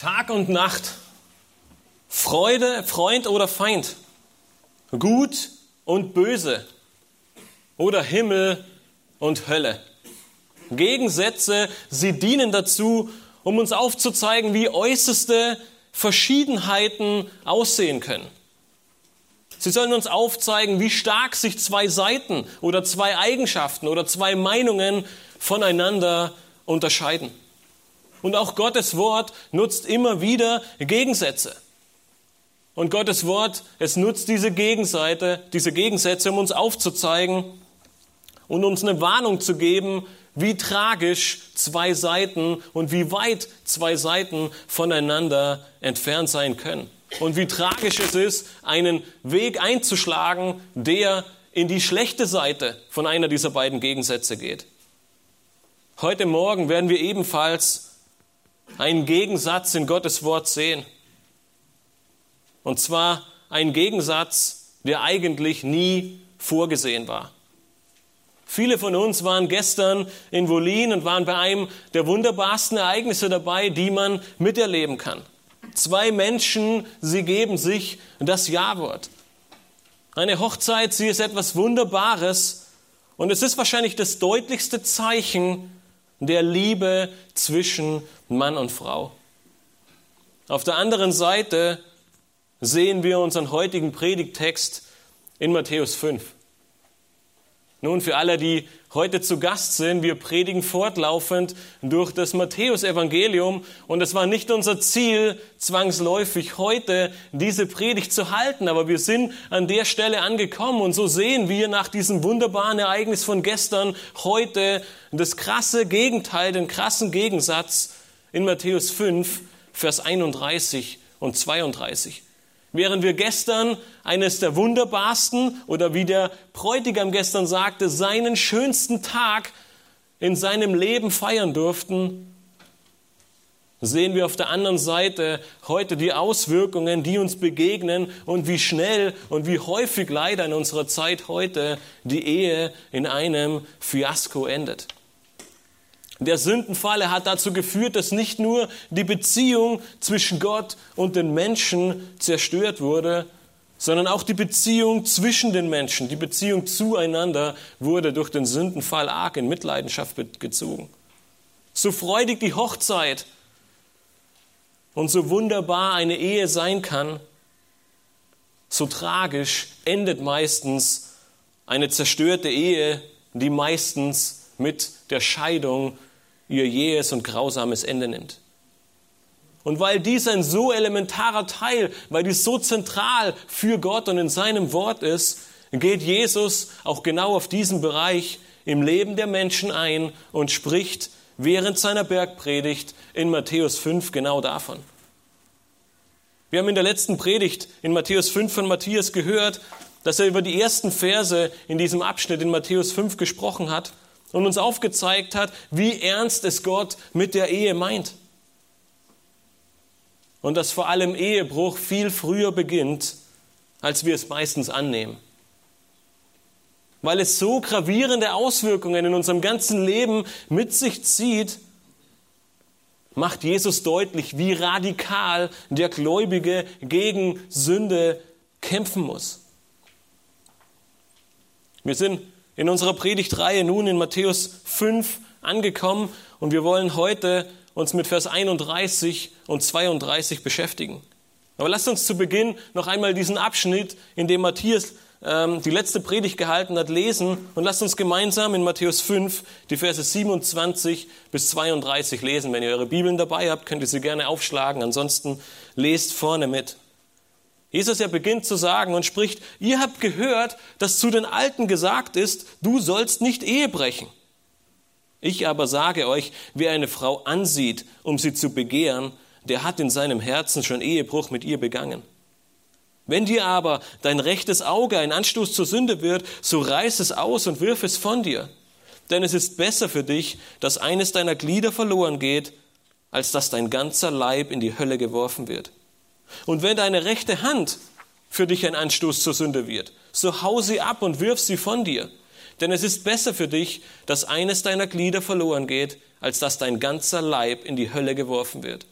Tag und Nacht, Freude, Freund oder Feind, Gut und Böse oder Himmel und Hölle. Gegensätze, sie dienen dazu, um uns aufzuzeigen, wie äußerste Verschiedenheiten aussehen können. Sie sollen uns aufzeigen, wie stark sich zwei Seiten oder zwei Eigenschaften oder zwei Meinungen voneinander unterscheiden. Und auch Gottes Wort nutzt immer wieder Gegensätze. Und Gottes Wort, es nutzt diese Gegenseite, diese Gegensätze, um uns aufzuzeigen und uns eine Warnung zu geben, wie tragisch zwei Seiten und wie weit zwei Seiten voneinander entfernt sein können. Und wie tragisch es ist, einen Weg einzuschlagen, der in die schlechte Seite von einer dieser beiden Gegensätze geht. Heute Morgen werden wir ebenfalls einen Gegensatz in Gottes Wort sehen. Und zwar ein Gegensatz, der eigentlich nie vorgesehen war. Viele von uns waren gestern in Wolin und waren bei einem der wunderbarsten Ereignisse dabei, die man miterleben kann. Zwei Menschen, sie geben sich das Ja-Wort. Eine Hochzeit, sie ist etwas Wunderbares und es ist wahrscheinlich das deutlichste Zeichen der Liebe zwischen Mann und Frau. Auf der anderen Seite sehen wir unseren heutigen Predigtext in Matthäus 5. Nun, für alle, die heute zu Gast sind, wir predigen fortlaufend durch das Matthäusevangelium. Und es war nicht unser Ziel, zwangsläufig heute diese Predigt zu halten, aber wir sind an der Stelle angekommen. Und so sehen wir nach diesem wunderbaren Ereignis von gestern heute das krasse Gegenteil, den krassen Gegensatz in Matthäus 5, Vers 31 und 32. Während wir gestern eines der wunderbarsten oder wie der Bräutigam gestern sagte, seinen schönsten Tag in seinem Leben feiern durften, sehen wir auf der anderen Seite heute die Auswirkungen, die uns begegnen und wie schnell und wie häufig leider in unserer Zeit heute die Ehe in einem Fiasko endet. Der Sündenfall hat dazu geführt, dass nicht nur die Beziehung zwischen Gott und den Menschen zerstört wurde, sondern auch die Beziehung zwischen den Menschen, die Beziehung zueinander wurde durch den Sündenfall arg in Mitleidenschaft gezogen. So freudig die Hochzeit und so wunderbar eine Ehe sein kann, so tragisch endet meistens eine zerstörte Ehe, die meistens mit der Scheidung ihr jähes und grausames Ende nimmt. Und weil dies ein so elementarer Teil, weil dies so zentral für Gott und in seinem Wort ist, geht Jesus auch genau auf diesen Bereich im Leben der Menschen ein und spricht während seiner Bergpredigt in Matthäus 5 genau davon. Wir haben in der letzten Predigt in Matthäus 5 von Matthias gehört, dass er über die ersten Verse in diesem Abschnitt in Matthäus 5 gesprochen hat und uns aufgezeigt hat, wie ernst es Gott mit der Ehe meint. Und dass vor allem Ehebruch viel früher beginnt, als wir es meistens annehmen. Weil es so gravierende Auswirkungen in unserem ganzen Leben mit sich zieht, macht Jesus deutlich, wie radikal der Gläubige gegen Sünde kämpfen muss. Wir sind in unserer Predigtreihe nun in Matthäus 5 angekommen und wir wollen heute uns mit Vers 31 und 32 beschäftigen. Aber lasst uns zu Beginn noch einmal diesen Abschnitt, in dem Matthias ähm, die letzte Predigt gehalten hat, lesen und lasst uns gemeinsam in Matthäus 5 die Verse 27 bis 32 lesen. Wenn ihr eure Bibeln dabei habt, könnt ihr sie gerne aufschlagen, ansonsten lest vorne mit. Jesus, er beginnt zu sagen und spricht, ihr habt gehört, dass zu den Alten gesagt ist, du sollst nicht Ehe brechen. Ich aber sage euch, wer eine Frau ansieht, um sie zu begehren, der hat in seinem Herzen schon Ehebruch mit ihr begangen. Wenn dir aber dein rechtes Auge ein Anstoß zur Sünde wird, so reiß es aus und wirf es von dir. Denn es ist besser für dich, dass eines deiner Glieder verloren geht, als dass dein ganzer Leib in die Hölle geworfen wird. Und wenn deine rechte Hand für dich ein Anstoß zur Sünde wird, so hau sie ab und wirf sie von dir. Denn es ist besser für dich, dass eines deiner Glieder verloren geht, als dass dein ganzer Leib in die Hölle geworfen wird.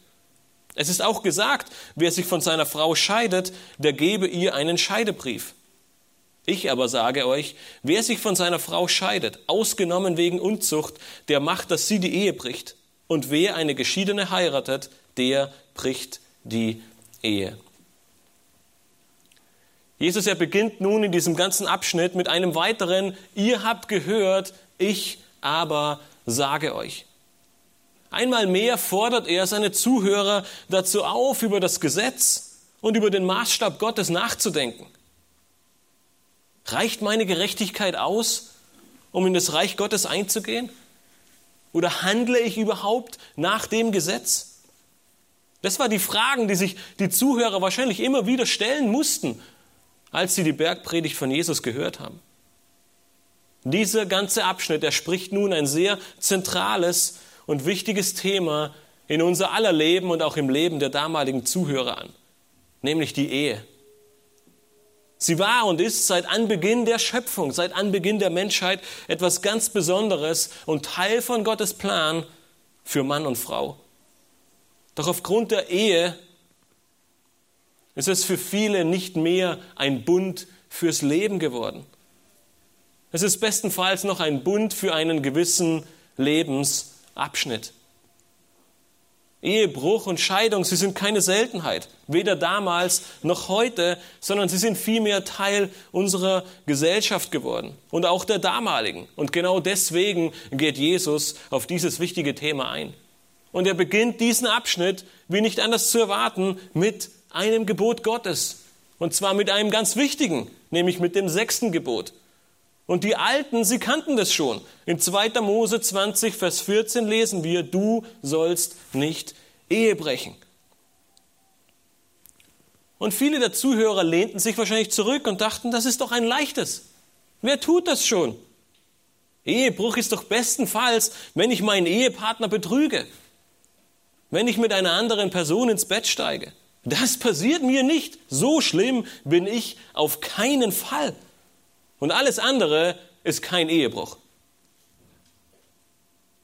Es ist auch gesagt, wer sich von seiner Frau scheidet, der gebe ihr einen Scheidebrief. Ich aber sage euch, wer sich von seiner Frau scheidet, ausgenommen wegen Unzucht, der macht, dass sie die Ehe bricht. Und wer eine Geschiedene heiratet, der bricht die Ehe. Jesus, er beginnt nun in diesem ganzen Abschnitt mit einem weiteren, ihr habt gehört, ich aber sage euch. Einmal mehr fordert er seine Zuhörer dazu auf, über das Gesetz und über den Maßstab Gottes nachzudenken. Reicht meine Gerechtigkeit aus, um in das Reich Gottes einzugehen? Oder handle ich überhaupt nach dem Gesetz? Das waren die Fragen, die sich die Zuhörer wahrscheinlich immer wieder stellen mussten, als sie die Bergpredigt von Jesus gehört haben. Dieser ganze Abschnitt, er spricht nun ein sehr zentrales und wichtiges Thema in unser aller Leben und auch im Leben der damaligen Zuhörer an, nämlich die Ehe. Sie war und ist seit Anbeginn der Schöpfung, seit Anbeginn der Menschheit etwas ganz Besonderes und Teil von Gottes Plan für Mann und Frau. Doch aufgrund der Ehe ist es für viele nicht mehr ein Bund fürs Leben geworden. Es ist bestenfalls noch ein Bund für einen gewissen Lebensabschnitt. Ehebruch und Scheidung, sie sind keine Seltenheit, weder damals noch heute, sondern sie sind vielmehr Teil unserer Gesellschaft geworden und auch der damaligen. Und genau deswegen geht Jesus auf dieses wichtige Thema ein. Und er beginnt diesen Abschnitt, wie nicht anders zu erwarten, mit einem Gebot Gottes. Und zwar mit einem ganz wichtigen, nämlich mit dem sechsten Gebot. Und die Alten, sie kannten das schon. In 2. Mose 20, Vers 14 lesen wir, du sollst nicht Ehe brechen. Und viele der Zuhörer lehnten sich wahrscheinlich zurück und dachten, das ist doch ein leichtes. Wer tut das schon? Ehebruch ist doch bestenfalls, wenn ich meinen Ehepartner betrüge, wenn ich mit einer anderen Person ins Bett steige. Das passiert mir nicht. So schlimm bin ich auf keinen Fall. Und alles andere ist kein Ehebruch.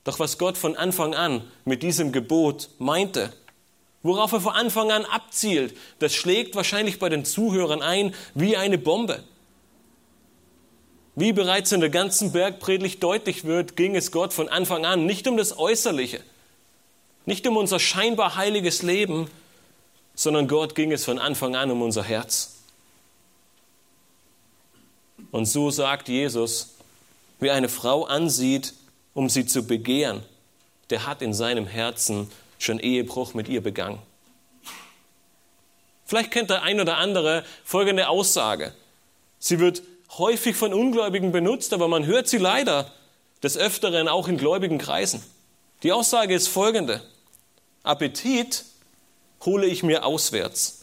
Doch was Gott von Anfang an mit diesem Gebot meinte, worauf er von Anfang an abzielt, das schlägt wahrscheinlich bei den Zuhörern ein wie eine Bombe. Wie bereits in der ganzen Bergpredigt deutlich wird, ging es Gott von Anfang an nicht um das Äußerliche, nicht um unser scheinbar heiliges Leben, sondern Gott ging es von Anfang an um unser Herz. Und so sagt Jesus, wer eine Frau ansieht, um sie zu begehren, der hat in seinem Herzen schon Ehebruch mit ihr begangen. Vielleicht kennt der ein oder andere folgende Aussage. Sie wird häufig von Ungläubigen benutzt, aber man hört sie leider des Öfteren auch in gläubigen Kreisen. Die Aussage ist folgende. Appetit hole ich mir auswärts,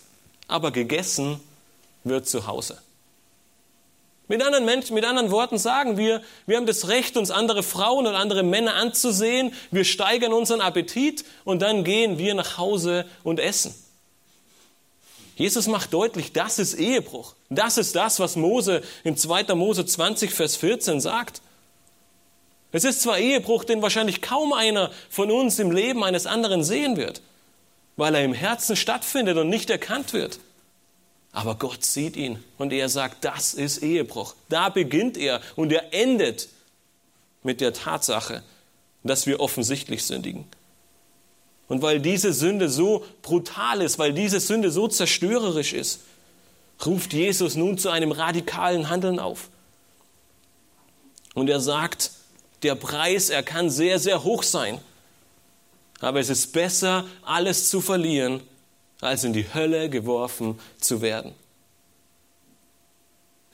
aber gegessen wird zu Hause. Mit anderen, Menschen, mit anderen Worten sagen wir, wir haben das Recht, uns andere Frauen und andere Männer anzusehen, wir steigern unseren Appetit und dann gehen wir nach Hause und essen. Jesus macht deutlich, das ist Ehebruch. Das ist das, was Mose in 2. Mose 20, Vers 14 sagt. Es ist zwar Ehebruch, den wahrscheinlich kaum einer von uns im Leben eines anderen sehen wird weil er im Herzen stattfindet und nicht erkannt wird. Aber Gott sieht ihn und er sagt, das ist Ehebruch. Da beginnt er und er endet mit der Tatsache, dass wir offensichtlich sündigen. Und weil diese Sünde so brutal ist, weil diese Sünde so zerstörerisch ist, ruft Jesus nun zu einem radikalen Handeln auf. Und er sagt, der Preis, er kann sehr, sehr hoch sein aber es ist besser, alles zu verlieren, als in die Hölle geworfen zu werden.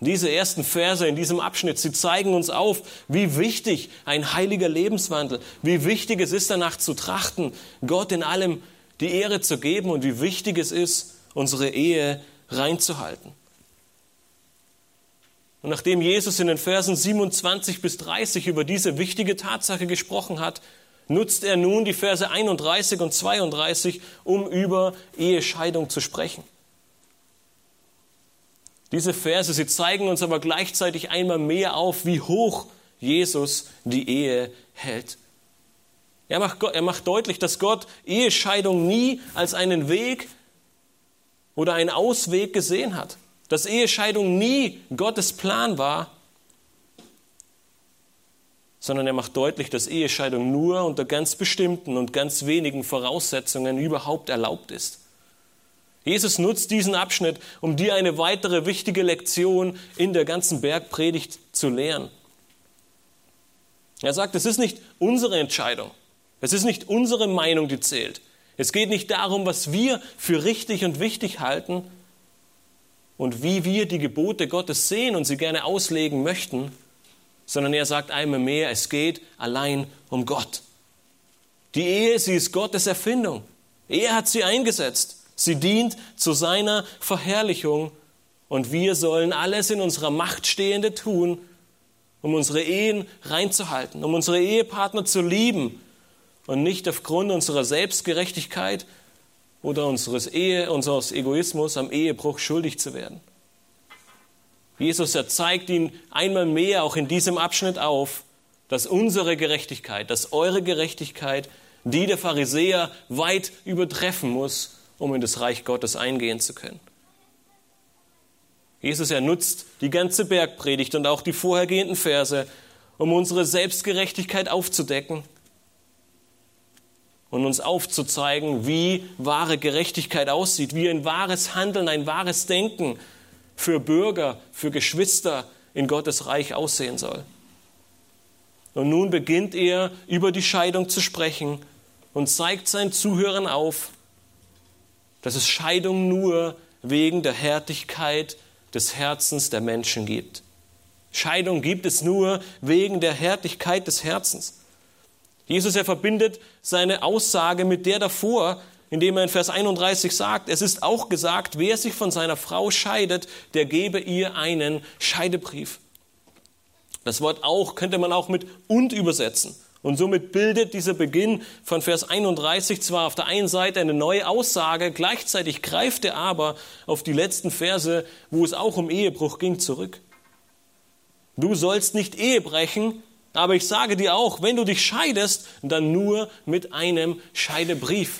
Diese ersten Verse in diesem Abschnitt, sie zeigen uns auf, wie wichtig ein heiliger Lebenswandel, wie wichtig es ist, danach zu trachten, Gott in allem die Ehre zu geben und wie wichtig es ist, unsere Ehe reinzuhalten. Und nachdem Jesus in den Versen 27 bis 30 über diese wichtige Tatsache gesprochen hat, nutzt er nun die Verse 31 und 32, um über Ehescheidung zu sprechen. Diese Verse, sie zeigen uns aber gleichzeitig einmal mehr auf, wie hoch Jesus die Ehe hält. Er macht, er macht deutlich, dass Gott Ehescheidung nie als einen Weg oder einen Ausweg gesehen hat. Dass Ehescheidung nie Gottes Plan war, sondern er macht deutlich, dass Ehescheidung nur unter ganz bestimmten und ganz wenigen Voraussetzungen überhaupt erlaubt ist. Jesus nutzt diesen Abschnitt, um dir eine weitere wichtige Lektion in der ganzen Bergpredigt zu lehren. Er sagt, es ist nicht unsere Entscheidung, es ist nicht unsere Meinung, die zählt. Es geht nicht darum, was wir für richtig und wichtig halten und wie wir die Gebote Gottes sehen und sie gerne auslegen möchten, sondern er sagt einmal mehr, es geht allein um Gott. Die Ehe, sie ist Gottes Erfindung. Er hat sie eingesetzt. Sie dient zu seiner Verherrlichung und wir sollen alles in unserer Macht Stehende tun, um unsere Ehen reinzuhalten, um unsere Ehepartner zu lieben und nicht aufgrund unserer Selbstgerechtigkeit oder unseres, Ehe, unseres Egoismus am Ehebruch schuldig zu werden. Jesus, er zeigt ihn einmal mehr auch in diesem Abschnitt auf, dass unsere Gerechtigkeit, dass eure Gerechtigkeit die der Pharisäer weit übertreffen muss, um in das Reich Gottes eingehen zu können. Jesus, er nutzt die ganze Bergpredigt und auch die vorhergehenden Verse, um unsere Selbstgerechtigkeit aufzudecken und uns aufzuzeigen, wie wahre Gerechtigkeit aussieht, wie ein wahres Handeln, ein wahres Denken für Bürger, für Geschwister in Gottes Reich aussehen soll. Und nun beginnt er über die Scheidung zu sprechen und zeigt seinen Zuhörern auf, dass es Scheidung nur wegen der Härtigkeit des Herzens der Menschen gibt. Scheidung gibt es nur wegen der Härtigkeit des Herzens. Jesus, er verbindet seine Aussage mit der davor, indem er in Vers 31 sagt, es ist auch gesagt, wer sich von seiner Frau scheidet, der gebe ihr einen Scheidebrief. Das Wort auch könnte man auch mit und übersetzen. Und somit bildet dieser Beginn von Vers 31 zwar auf der einen Seite eine neue Aussage, gleichzeitig greift er aber auf die letzten Verse, wo es auch um Ehebruch ging, zurück. Du sollst nicht Ehe brechen, aber ich sage dir auch, wenn du dich scheidest, dann nur mit einem Scheidebrief.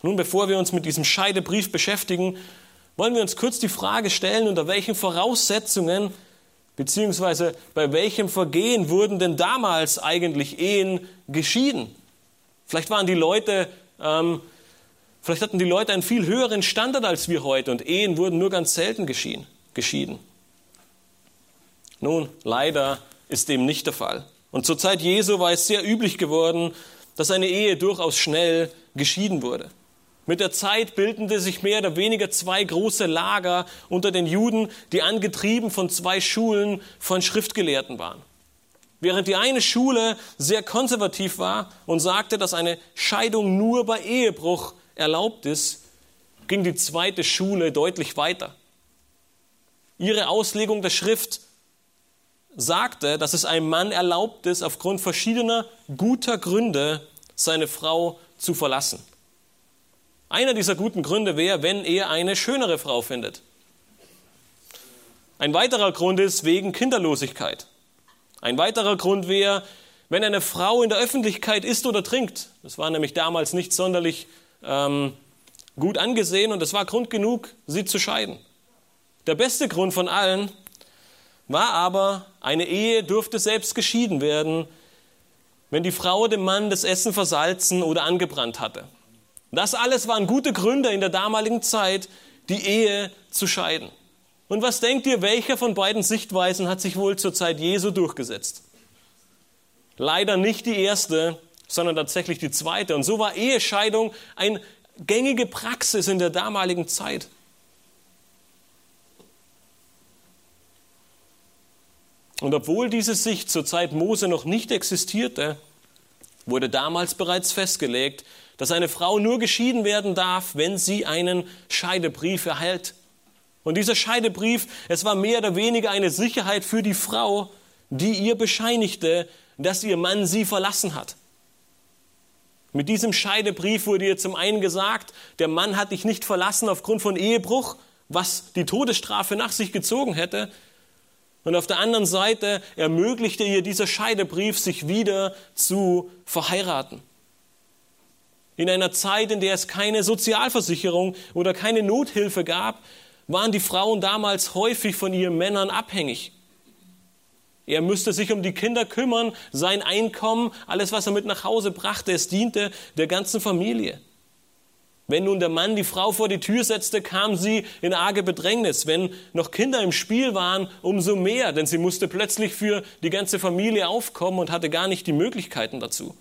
Nun, bevor wir uns mit diesem Scheidebrief beschäftigen, wollen wir uns kurz die Frage stellen, unter welchen Voraussetzungen bzw. bei welchem Vergehen wurden denn damals eigentlich Ehen geschieden? Vielleicht waren die Leute, ähm, vielleicht hatten die Leute einen viel höheren Standard als wir heute und Ehen wurden nur ganz selten geschieden. Nun, leider ist dem nicht der Fall. Und zur Zeit Jesu war es sehr üblich geworden, dass eine Ehe durchaus schnell geschieden wurde. Mit der Zeit bildeten sich mehr oder weniger zwei große Lager unter den Juden, die angetrieben von zwei Schulen von Schriftgelehrten waren. Während die eine Schule sehr konservativ war und sagte, dass eine Scheidung nur bei Ehebruch erlaubt ist, ging die zweite Schule deutlich weiter. Ihre Auslegung der Schrift sagte, dass es einem Mann erlaubt ist, aufgrund verschiedener guter Gründe seine Frau zu verlassen. Einer dieser guten Gründe wäre, wenn er eine schönere Frau findet. Ein weiterer Grund ist wegen Kinderlosigkeit. Ein weiterer Grund wäre, wenn eine Frau in der Öffentlichkeit isst oder trinkt. Das war nämlich damals nicht sonderlich ähm, gut angesehen und es war Grund genug, sie zu scheiden. Der beste Grund von allen war aber, eine Ehe durfte selbst geschieden werden, wenn die Frau dem Mann das Essen versalzen oder angebrannt hatte. Das alles waren gute Gründe in der damaligen Zeit, die Ehe zu scheiden. Und was denkt ihr, welcher von beiden Sichtweisen hat sich wohl zur Zeit Jesu durchgesetzt? Leider nicht die erste, sondern tatsächlich die zweite. Und so war Ehescheidung eine gängige Praxis in der damaligen Zeit. Und obwohl diese Sicht zur Zeit Mose noch nicht existierte, wurde damals bereits festgelegt, dass eine Frau nur geschieden werden darf, wenn sie einen Scheidebrief erhält. Und dieser Scheidebrief, es war mehr oder weniger eine Sicherheit für die Frau, die ihr bescheinigte, dass ihr Mann sie verlassen hat. Mit diesem Scheidebrief wurde ihr zum einen gesagt, der Mann hat dich nicht verlassen aufgrund von Ehebruch, was die Todesstrafe nach sich gezogen hätte. Und auf der anderen Seite ermöglichte ihr dieser Scheidebrief, sich wieder zu verheiraten. In einer Zeit, in der es keine Sozialversicherung oder keine Nothilfe gab, waren die Frauen damals häufig von ihren Männern abhängig. Er müsste sich um die Kinder kümmern, sein Einkommen, alles, was er mit nach Hause brachte, es diente der ganzen Familie. Wenn nun der Mann die Frau vor die Tür setzte, kam sie in arge Bedrängnis. Wenn noch Kinder im Spiel waren, umso mehr, denn sie musste plötzlich für die ganze Familie aufkommen und hatte gar nicht die Möglichkeiten dazu.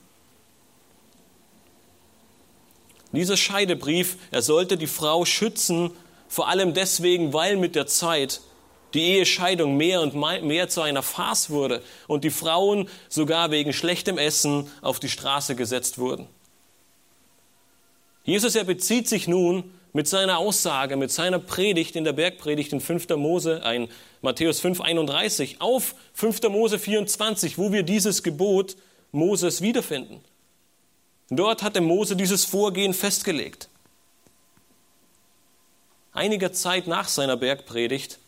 Dieser Scheidebrief, er sollte die Frau schützen, vor allem deswegen, weil mit der Zeit die Ehescheidung mehr und mehr zu einer Farce wurde und die Frauen sogar wegen schlechtem Essen auf die Straße gesetzt wurden. Jesus, er bezieht sich nun mit seiner Aussage, mit seiner Predigt in der Bergpredigt in 5. Mose, ein Matthäus 5, 31, auf 5. Mose 24, wo wir dieses Gebot Moses wiederfinden. Dort hatte Mose dieses Vorgehen festgelegt. Einiger Zeit nach seiner Bergpredigt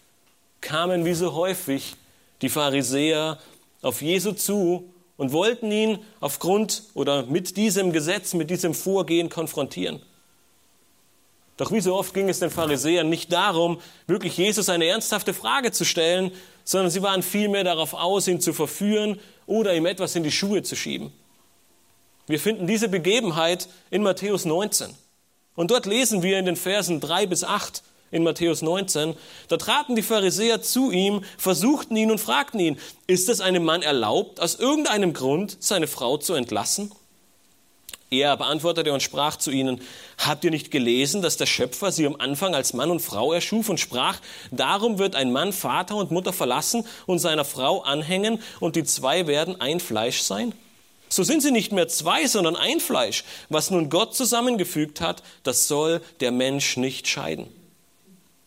kamen wie so häufig die Pharisäer auf Jesu zu und wollten ihn aufgrund oder mit diesem Gesetz, mit diesem Vorgehen konfrontieren. Doch wie so oft ging es den Pharisäern nicht darum, wirklich Jesus eine ernsthafte Frage zu stellen, sondern sie waren vielmehr darauf aus, ihn zu verführen oder ihm etwas in die Schuhe zu schieben. Wir finden diese Begebenheit in Matthäus 19. Und dort lesen wir in den Versen 3 bis 8, in Matthäus 19, da traten die Pharisäer zu ihm, versuchten ihn und fragten ihn, ist es einem Mann erlaubt, aus irgendeinem Grund seine Frau zu entlassen? Er beantwortete und sprach zu ihnen, habt ihr nicht gelesen, dass der Schöpfer sie am Anfang als Mann und Frau erschuf und sprach, darum wird ein Mann Vater und Mutter verlassen und seiner Frau anhängen und die zwei werden ein Fleisch sein? So sind sie nicht mehr zwei, sondern ein Fleisch. Was nun Gott zusammengefügt hat, das soll der Mensch nicht scheiden.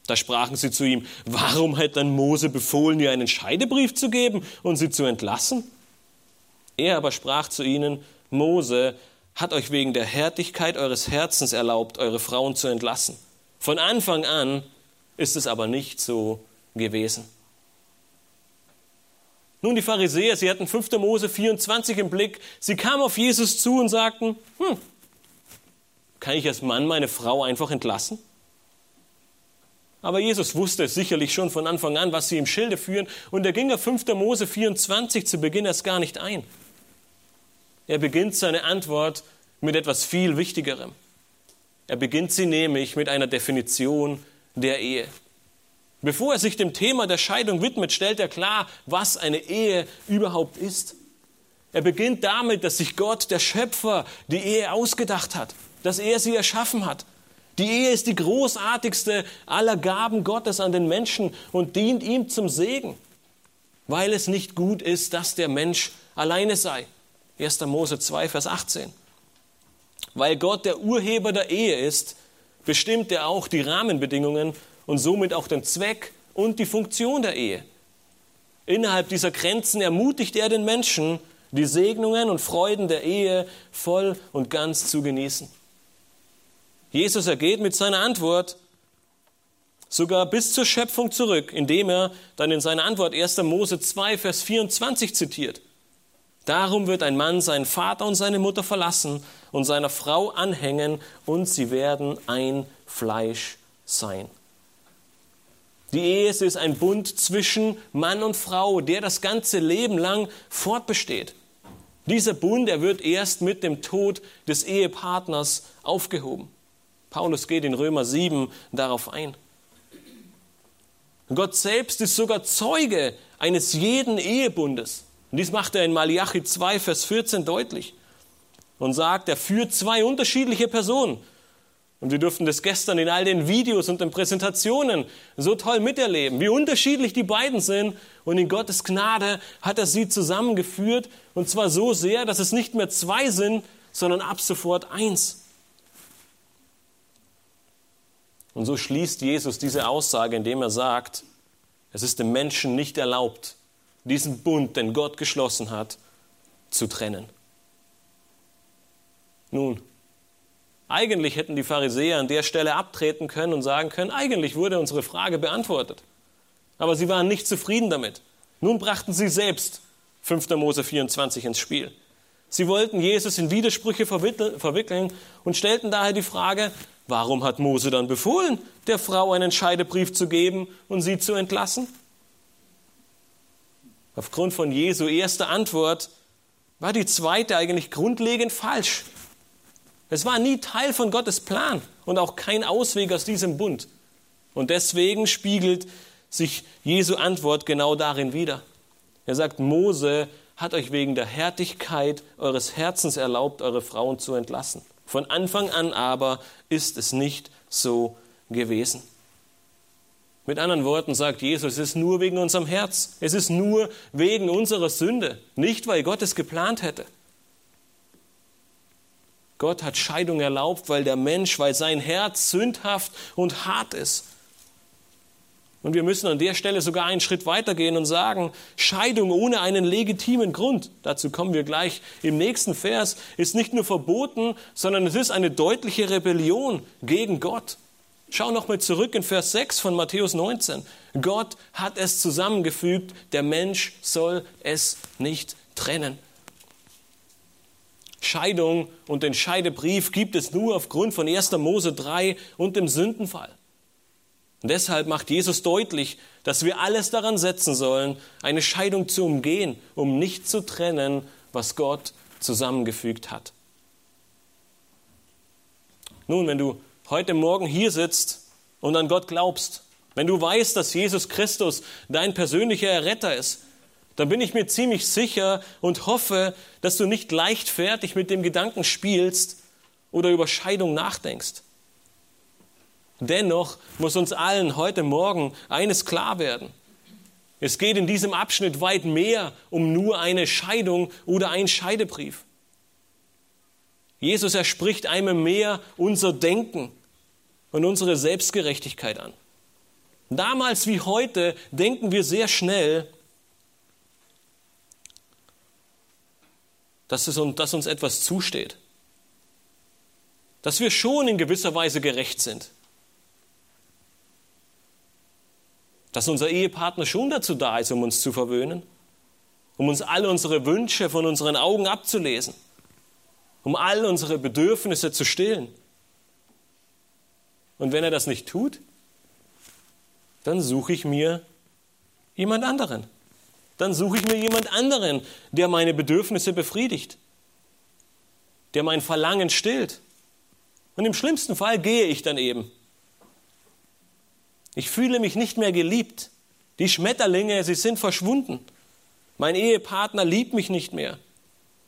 Da sprachen sie zu ihm, warum hat dann Mose befohlen, ihr einen Scheidebrief zu geben und sie zu entlassen? Er aber sprach zu ihnen, Mose hat euch wegen der Härtigkeit eures Herzens erlaubt, eure Frauen zu entlassen. Von Anfang an ist es aber nicht so gewesen. Nun, die Pharisäer, sie hatten 5. Mose 24 im Blick. Sie kamen auf Jesus zu und sagten, hm, kann ich als Mann meine Frau einfach entlassen? Aber Jesus wusste sicherlich schon von Anfang an, was sie im Schilde führen, und er ging auf 5. Mose 24 zu Beginn erst gar nicht ein. Er beginnt seine Antwort mit etwas viel Wichtigerem. Er beginnt sie nämlich mit einer Definition der Ehe. Bevor er sich dem Thema der Scheidung widmet, stellt er klar, was eine Ehe überhaupt ist. Er beginnt damit, dass sich Gott, der Schöpfer, die Ehe ausgedacht hat, dass er sie erschaffen hat. Die Ehe ist die großartigste aller Gaben Gottes an den Menschen und dient ihm zum Segen, weil es nicht gut ist, dass der Mensch alleine sei. 1. Mose 2, Vers 18. Weil Gott der Urheber der Ehe ist, bestimmt er auch die Rahmenbedingungen und somit auch den Zweck und die Funktion der Ehe. Innerhalb dieser Grenzen ermutigt er den Menschen, die Segnungen und Freuden der Ehe voll und ganz zu genießen. Jesus ergeht mit seiner Antwort sogar bis zur Schöpfung zurück, indem er dann in seiner Antwort 1. Mose 2, Vers 24 zitiert. Darum wird ein Mann seinen Vater und seine Mutter verlassen und seiner Frau anhängen und sie werden ein Fleisch sein. Die Ehe ist ein Bund zwischen Mann und Frau, der das ganze Leben lang fortbesteht. Dieser Bund, er wird erst mit dem Tod des Ehepartners aufgehoben. Paulus geht in Römer 7 darauf ein. Gott selbst ist sogar Zeuge eines jeden Ehebundes. Und dies macht er in Malachi 2, Vers 14 deutlich und sagt, er führt zwei unterschiedliche Personen. Und wir durften das gestern in all den Videos und den Präsentationen so toll miterleben, wie unterschiedlich die beiden sind. Und in Gottes Gnade hat er sie zusammengeführt. Und zwar so sehr, dass es nicht mehr zwei sind, sondern ab sofort eins. Und so schließt Jesus diese Aussage, indem er sagt, es ist dem Menschen nicht erlaubt, diesen Bund, den Gott geschlossen hat, zu trennen. Nun, eigentlich hätten die Pharisäer an der Stelle abtreten können und sagen können, eigentlich wurde unsere Frage beantwortet. Aber sie waren nicht zufrieden damit. Nun brachten sie selbst 5. Mose 24 ins Spiel. Sie wollten Jesus in Widersprüche verwickeln und stellten daher die Frage, warum hat Mose dann befohlen, der Frau einen Scheidebrief zu geben und sie zu entlassen? Aufgrund von Jesu erster Antwort war die zweite eigentlich grundlegend falsch. Es war nie Teil von Gottes Plan und auch kein Ausweg aus diesem Bund. Und deswegen spiegelt sich Jesu Antwort genau darin wider. Er sagt, Mose hat euch wegen der Härtigkeit eures Herzens erlaubt, eure Frauen zu entlassen. Von Anfang an aber ist es nicht so gewesen. Mit anderen Worten sagt Jesus, es ist nur wegen unserem Herz. Es ist nur wegen unserer Sünde, nicht weil Gott es geplant hätte. Gott hat Scheidung erlaubt, weil der Mensch, weil sein Herz sündhaft und hart ist. Und wir müssen an der Stelle sogar einen Schritt weitergehen und sagen, Scheidung ohne einen legitimen Grund, dazu kommen wir gleich im nächsten Vers, ist nicht nur verboten, sondern es ist eine deutliche Rebellion gegen Gott. Schau nochmal zurück in Vers 6 von Matthäus 19. Gott hat es zusammengefügt, der Mensch soll es nicht trennen. Scheidung und den Scheidebrief gibt es nur aufgrund von 1. Mose 3 und dem Sündenfall. Und deshalb macht Jesus deutlich, dass wir alles daran setzen sollen, eine Scheidung zu umgehen, um nicht zu trennen, was Gott zusammengefügt hat. Nun, wenn du heute Morgen hier sitzt und an Gott glaubst, wenn du weißt, dass Jesus Christus dein persönlicher Erretter ist, dann bin ich mir ziemlich sicher und hoffe, dass du nicht leichtfertig mit dem Gedanken spielst oder über Scheidung nachdenkst. Dennoch muss uns allen heute Morgen eines klar werden. Es geht in diesem Abschnitt weit mehr um nur eine Scheidung oder einen Scheidebrief. Jesus erspricht einmal mehr unser Denken und unsere Selbstgerechtigkeit an. Damals wie heute denken wir sehr schnell, dass, es, dass uns etwas zusteht. Dass wir schon in gewisser Weise gerecht sind. Dass unser Ehepartner schon dazu da ist, um uns zu verwöhnen, um uns alle unsere Wünsche von unseren Augen abzulesen, um all unsere Bedürfnisse zu stillen. Und wenn er das nicht tut, dann suche ich mir jemand anderen. Dann suche ich mir jemand anderen, der meine Bedürfnisse befriedigt, der mein Verlangen stillt. Und im schlimmsten Fall gehe ich dann eben ich fühle mich nicht mehr geliebt. Die Schmetterlinge, sie sind verschwunden. Mein Ehepartner liebt mich nicht mehr.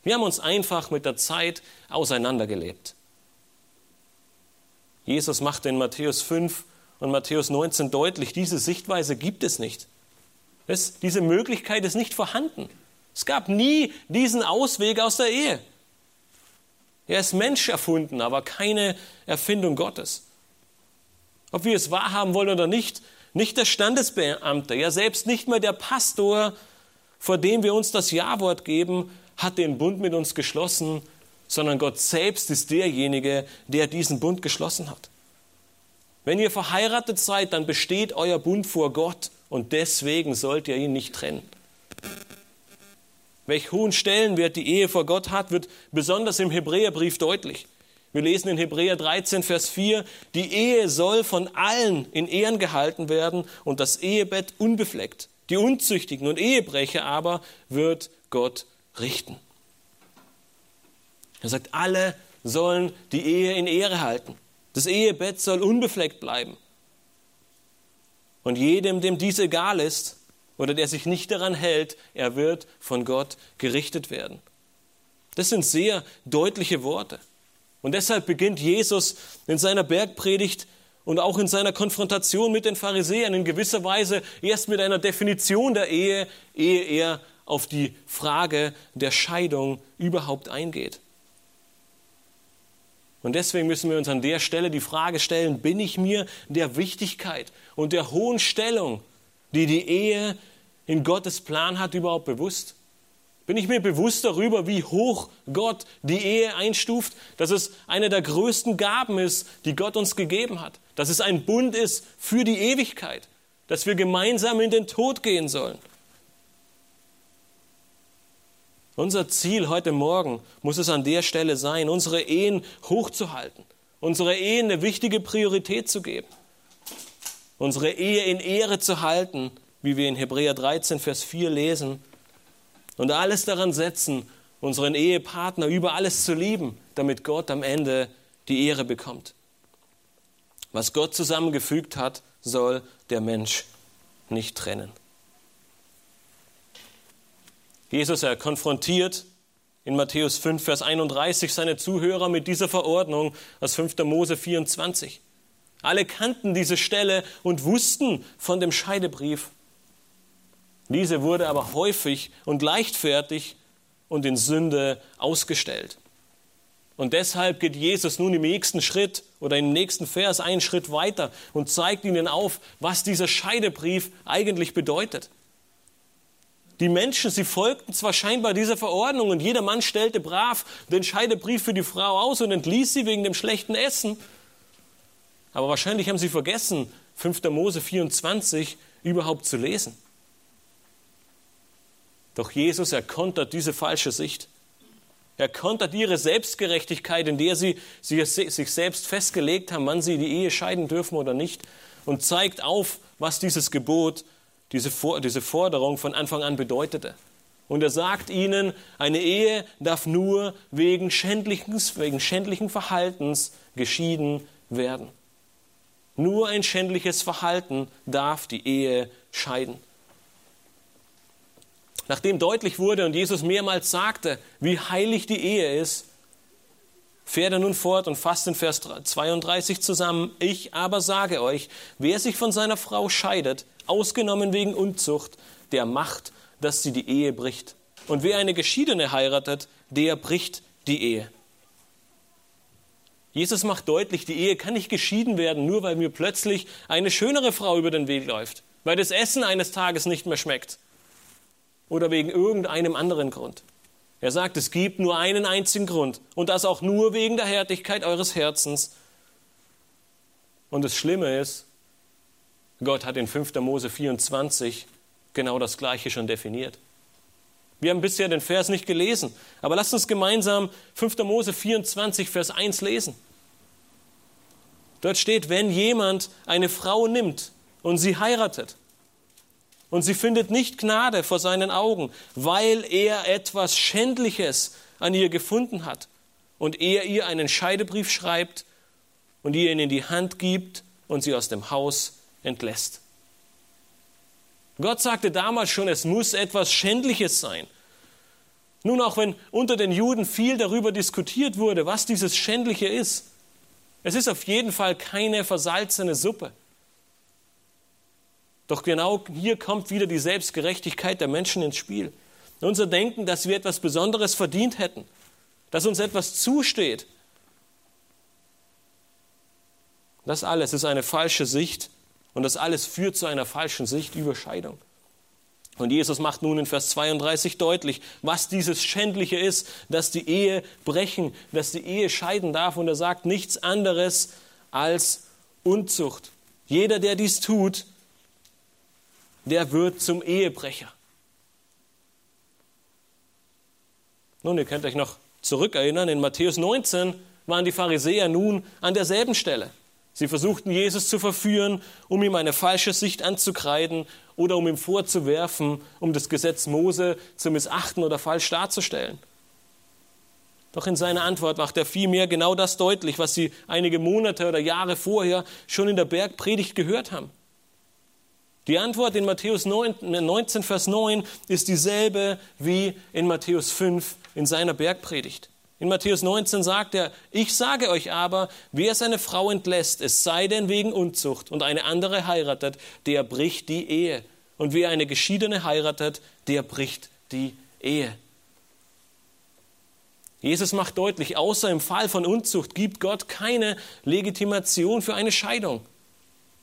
Wir haben uns einfach mit der Zeit auseinandergelebt. Jesus macht in Matthäus 5 und Matthäus 19 deutlich, diese Sichtweise gibt es nicht. Es, diese Möglichkeit ist nicht vorhanden. Es gab nie diesen Ausweg aus der Ehe. Er ist Mensch erfunden, aber keine Erfindung Gottes ob wir es wahrhaben wollen oder nicht, nicht der Standesbeamte, ja selbst nicht mehr der Pastor, vor dem wir uns das Ja-Wort geben, hat den Bund mit uns geschlossen, sondern Gott selbst ist derjenige, der diesen Bund geschlossen hat. Wenn ihr verheiratet seid, dann besteht euer Bund vor Gott und deswegen sollt ihr ihn nicht trennen. Welch hohen Stellenwert die Ehe vor Gott hat, wird besonders im Hebräerbrief deutlich. Wir lesen in Hebräer 13, Vers 4, die Ehe soll von allen in Ehren gehalten werden und das Ehebett unbefleckt. Die Unzüchtigen und Ehebrecher aber wird Gott richten. Er sagt, alle sollen die Ehe in Ehre halten. Das Ehebett soll unbefleckt bleiben. Und jedem, dem dies egal ist oder der sich nicht daran hält, er wird von Gott gerichtet werden. Das sind sehr deutliche Worte. Und deshalb beginnt Jesus in seiner Bergpredigt und auch in seiner Konfrontation mit den Pharisäern in gewisser Weise erst mit einer Definition der Ehe, ehe er auf die Frage der Scheidung überhaupt eingeht. Und deswegen müssen wir uns an der Stelle die Frage stellen, bin ich mir der Wichtigkeit und der hohen Stellung, die die Ehe in Gottes Plan hat, überhaupt bewusst? Bin ich mir bewusst darüber, wie hoch Gott die Ehe einstuft, dass es eine der größten Gaben ist, die Gott uns gegeben hat, dass es ein Bund ist für die Ewigkeit, dass wir gemeinsam in den Tod gehen sollen. Unser Ziel heute Morgen muss es an der Stelle sein, unsere Ehen hochzuhalten, unsere Ehen eine wichtige Priorität zu geben, unsere Ehe in Ehre zu halten, wie wir in Hebräer 13, Vers 4 lesen, und alles daran setzen, unseren Ehepartner über alles zu lieben, damit Gott am Ende die Ehre bekommt. Was Gott zusammengefügt hat, soll der Mensch nicht trennen. Jesus, er konfrontiert in Matthäus 5, Vers 31 seine Zuhörer mit dieser Verordnung aus 5. Mose 24. Alle kannten diese Stelle und wussten von dem Scheidebrief. Diese wurde aber häufig und leichtfertig und in Sünde ausgestellt. Und deshalb geht Jesus nun im nächsten Schritt oder im nächsten Vers einen Schritt weiter und zeigt ihnen auf, was dieser Scheidebrief eigentlich bedeutet. Die Menschen, sie folgten zwar scheinbar dieser Verordnung und jeder Mann stellte brav den Scheidebrief für die Frau aus und entließ sie wegen dem schlechten Essen, aber wahrscheinlich haben sie vergessen, 5. Mose 24 überhaupt zu lesen. Doch Jesus, er kontert diese falsche Sicht. Er kontert ihre Selbstgerechtigkeit, in der sie, sie sich selbst festgelegt haben, wann sie die Ehe scheiden dürfen oder nicht, und zeigt auf, was dieses Gebot, diese, diese Forderung von Anfang an bedeutete. Und er sagt ihnen, eine Ehe darf nur wegen schändlichen, wegen schändlichen Verhaltens geschieden werden. Nur ein schändliches Verhalten darf die Ehe scheiden. Nachdem deutlich wurde und Jesus mehrmals sagte, wie heilig die Ehe ist, fährt er nun fort und fasst in Vers 32 zusammen, ich aber sage euch, wer sich von seiner Frau scheidet, ausgenommen wegen Unzucht, der macht, dass sie die Ehe bricht. Und wer eine Geschiedene heiratet, der bricht die Ehe. Jesus macht deutlich, die Ehe kann nicht geschieden werden, nur weil mir plötzlich eine schönere Frau über den Weg läuft, weil das Essen eines Tages nicht mehr schmeckt oder wegen irgendeinem anderen Grund. Er sagt, es gibt nur einen einzigen Grund und das auch nur wegen der Härtigkeit eures Herzens. Und das Schlimme ist, Gott hat in 5. Mose 24 genau das Gleiche schon definiert. Wir haben bisher den Vers nicht gelesen, aber lasst uns gemeinsam 5. Mose 24, Vers 1 lesen. Dort steht, wenn jemand eine Frau nimmt und sie heiratet, und sie findet nicht Gnade vor seinen Augen, weil er etwas Schändliches an ihr gefunden hat und er ihr einen Scheidebrief schreibt und ihr ihn in die Hand gibt und sie aus dem Haus entlässt. Gott sagte damals schon, es muss etwas Schändliches sein. Nun, auch wenn unter den Juden viel darüber diskutiert wurde, was dieses Schändliche ist, es ist auf jeden Fall keine versalzene Suppe. Doch genau hier kommt wieder die Selbstgerechtigkeit der Menschen ins Spiel. Unser Denken, dass wir etwas Besonderes verdient hätten, dass uns etwas zusteht. Das alles ist eine falsche Sicht und das alles führt zu einer falschen Sicht über Scheidung. Und Jesus macht nun in Vers 32 deutlich, was dieses Schändliche ist, dass die Ehe brechen, dass die Ehe scheiden darf. Und er sagt nichts anderes als Unzucht. Jeder, der dies tut, der wird zum Ehebrecher. Nun, ihr könnt euch noch zurückerinnern, in Matthäus 19 waren die Pharisäer nun an derselben Stelle. Sie versuchten Jesus zu verführen, um ihm eine falsche Sicht anzukreiden oder um ihm vorzuwerfen, um das Gesetz Mose zu missachten oder falsch darzustellen. Doch in seiner Antwort macht er vielmehr genau das deutlich, was sie einige Monate oder Jahre vorher schon in der Bergpredigt gehört haben. Die Antwort in Matthäus 19, Vers 9 ist dieselbe wie in Matthäus 5 in seiner Bergpredigt. In Matthäus 19 sagt er, ich sage euch aber, wer seine Frau entlässt, es sei denn wegen Unzucht und eine andere heiratet, der bricht die Ehe. Und wer eine Geschiedene heiratet, der bricht die Ehe. Jesus macht deutlich, außer im Fall von Unzucht gibt Gott keine Legitimation für eine Scheidung.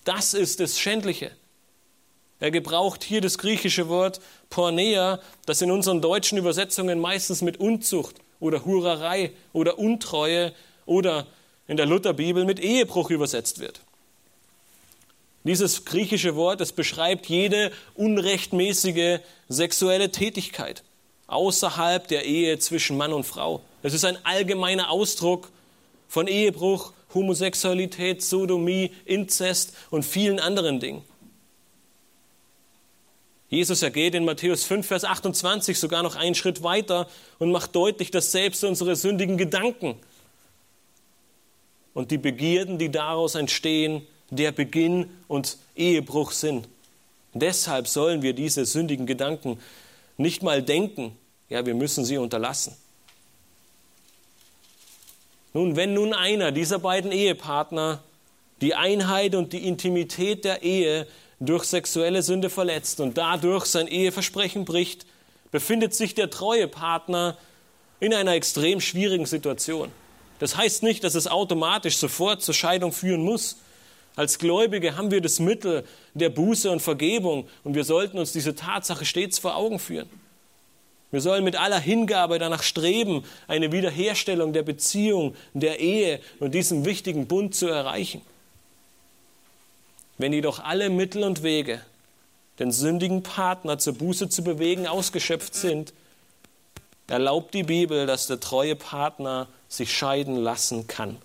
Das ist das Schändliche. Er gebraucht hier das griechische Wort Pornea, das in unseren deutschen Übersetzungen meistens mit Unzucht oder Hurerei oder Untreue oder in der Lutherbibel mit Ehebruch übersetzt wird. Dieses griechische Wort, es beschreibt jede unrechtmäßige sexuelle Tätigkeit. außerhalb der Ehe zwischen Mann und Frau. Es ist ein allgemeiner Ausdruck von Ehebruch, Homosexualität, Sodomie, Inzest und vielen anderen Dingen. Jesus ergeht in Matthäus 5, Vers 28 sogar noch einen Schritt weiter und macht deutlich, dass selbst unsere sündigen Gedanken und die Begierden, die daraus entstehen, der Beginn und Ehebruch sind. Deshalb sollen wir diese sündigen Gedanken nicht mal denken, ja, wir müssen sie unterlassen. Nun, wenn nun einer dieser beiden Ehepartner die Einheit und die Intimität der Ehe durch sexuelle Sünde verletzt und dadurch sein Eheversprechen bricht, befindet sich der treue Partner in einer extrem schwierigen Situation. Das heißt nicht, dass es automatisch sofort zur Scheidung führen muss. Als Gläubige haben wir das Mittel der Buße und Vergebung und wir sollten uns diese Tatsache stets vor Augen führen. Wir sollen mit aller Hingabe danach streben, eine Wiederherstellung der Beziehung, der Ehe und diesem wichtigen Bund zu erreichen. Wenn jedoch alle Mittel und Wege, den sündigen Partner zur Buße zu bewegen, ausgeschöpft sind, erlaubt die Bibel, dass der treue Partner sich scheiden lassen kann.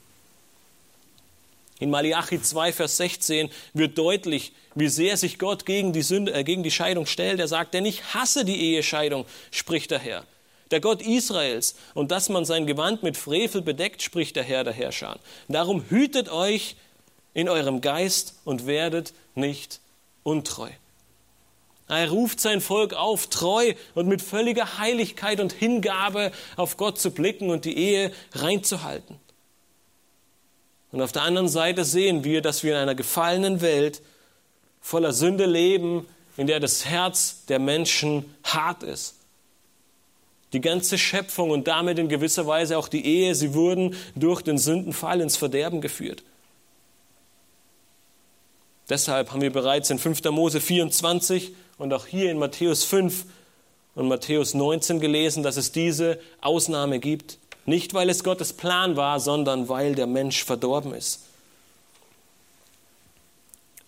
In Malachi 2, Vers 16 wird deutlich, wie sehr sich Gott gegen die, Sünde, äh, gegen die Scheidung stellt. Er sagt, denn ich hasse die Ehescheidung, spricht der Herr. Der Gott Israels und dass man sein Gewand mit Frevel bedeckt, spricht der Herr der Herrscher. Darum hütet euch in eurem Geist und werdet nicht untreu. Er ruft sein Volk auf, treu und mit völliger Heiligkeit und Hingabe auf Gott zu blicken und die Ehe reinzuhalten. Und auf der anderen Seite sehen wir, dass wir in einer gefallenen Welt voller Sünde leben, in der das Herz der Menschen hart ist. Die ganze Schöpfung und damit in gewisser Weise auch die Ehe, sie wurden durch den Sündenfall ins Verderben geführt. Deshalb haben wir bereits in 5. Mose 24 und auch hier in Matthäus 5 und Matthäus 19 gelesen, dass es diese Ausnahme gibt. Nicht, weil es Gottes Plan war, sondern weil der Mensch verdorben ist.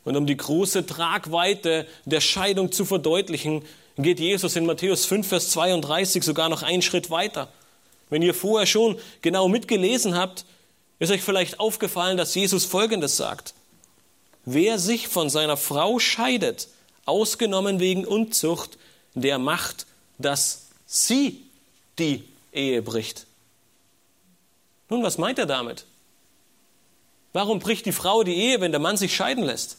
Und um die große Tragweite der Scheidung zu verdeutlichen, geht Jesus in Matthäus 5, Vers 32 sogar noch einen Schritt weiter. Wenn ihr vorher schon genau mitgelesen habt, ist euch vielleicht aufgefallen, dass Jesus Folgendes sagt. Wer sich von seiner Frau scheidet, ausgenommen wegen Unzucht, der macht, dass sie die Ehe bricht. Nun, was meint er damit? Warum bricht die Frau die Ehe, wenn der Mann sich scheiden lässt?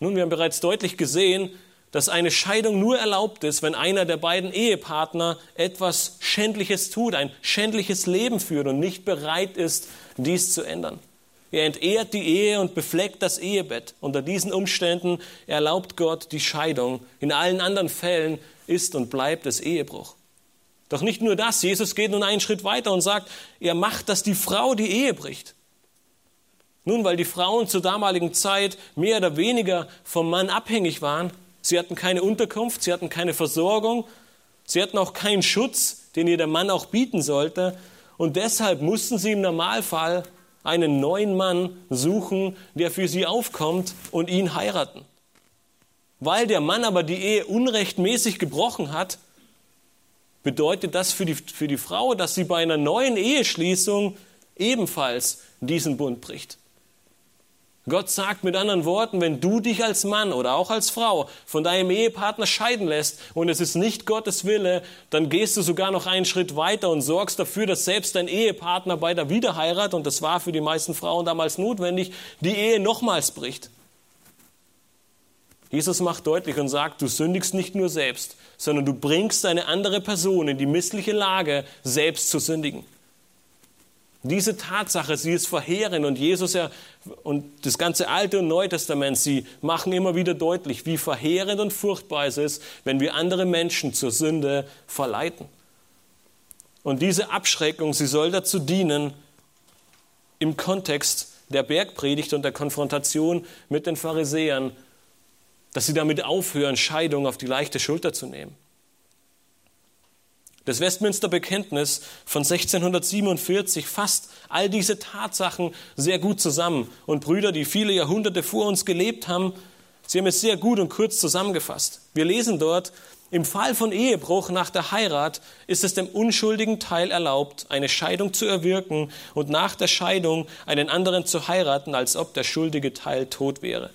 Nun, wir haben bereits deutlich gesehen, dass eine Scheidung nur erlaubt ist, wenn einer der beiden Ehepartner etwas Schändliches tut, ein schändliches Leben führt und nicht bereit ist, dies zu ändern. Er entehrt die Ehe und befleckt das Ehebett. Unter diesen Umständen erlaubt Gott die Scheidung. In allen anderen Fällen ist und bleibt es Ehebruch. Doch nicht nur das, Jesus geht nun einen Schritt weiter und sagt, er macht, dass die Frau die Ehe bricht. Nun, weil die Frauen zur damaligen Zeit mehr oder weniger vom Mann abhängig waren, sie hatten keine Unterkunft, sie hatten keine Versorgung, sie hatten auch keinen Schutz, den ihr der Mann auch bieten sollte, und deshalb mussten sie im Normalfall einen neuen Mann suchen, der für sie aufkommt und ihn heiraten. Weil der Mann aber die Ehe unrechtmäßig gebrochen hat, bedeutet das für die, für die Frau, dass sie bei einer neuen Eheschließung ebenfalls diesen Bund bricht. Gott sagt mit anderen Worten, wenn du dich als Mann oder auch als Frau von deinem Ehepartner scheiden lässt und es ist nicht Gottes Wille, dann gehst du sogar noch einen Schritt weiter und sorgst dafür, dass selbst dein Ehepartner bei der Wiederheirat, und das war für die meisten Frauen damals notwendig, die Ehe nochmals bricht. Jesus macht deutlich und sagt, du sündigst nicht nur selbst, sondern du bringst eine andere Person in die missliche Lage, selbst zu sündigen. Diese Tatsache, sie ist verheerend und Jesus ja, und das ganze Alte und Neue Testament, sie machen immer wieder deutlich, wie verheerend und furchtbar es ist, wenn wir andere Menschen zur Sünde verleiten. Und diese Abschreckung, sie soll dazu dienen, im Kontext der Bergpredigt und der Konfrontation mit den Pharisäern, dass sie damit aufhören, Scheidung auf die leichte Schulter zu nehmen. Das Westminster Bekenntnis von 1647 fasst all diese Tatsachen sehr gut zusammen. Und Brüder, die viele Jahrhunderte vor uns gelebt haben, sie haben es sehr gut und kurz zusammengefasst. Wir lesen dort, Im Fall von Ehebruch nach der Heirat ist es dem unschuldigen Teil erlaubt, eine Scheidung zu erwirken und nach der Scheidung einen anderen zu heiraten, als ob der schuldige Teil tot wäre.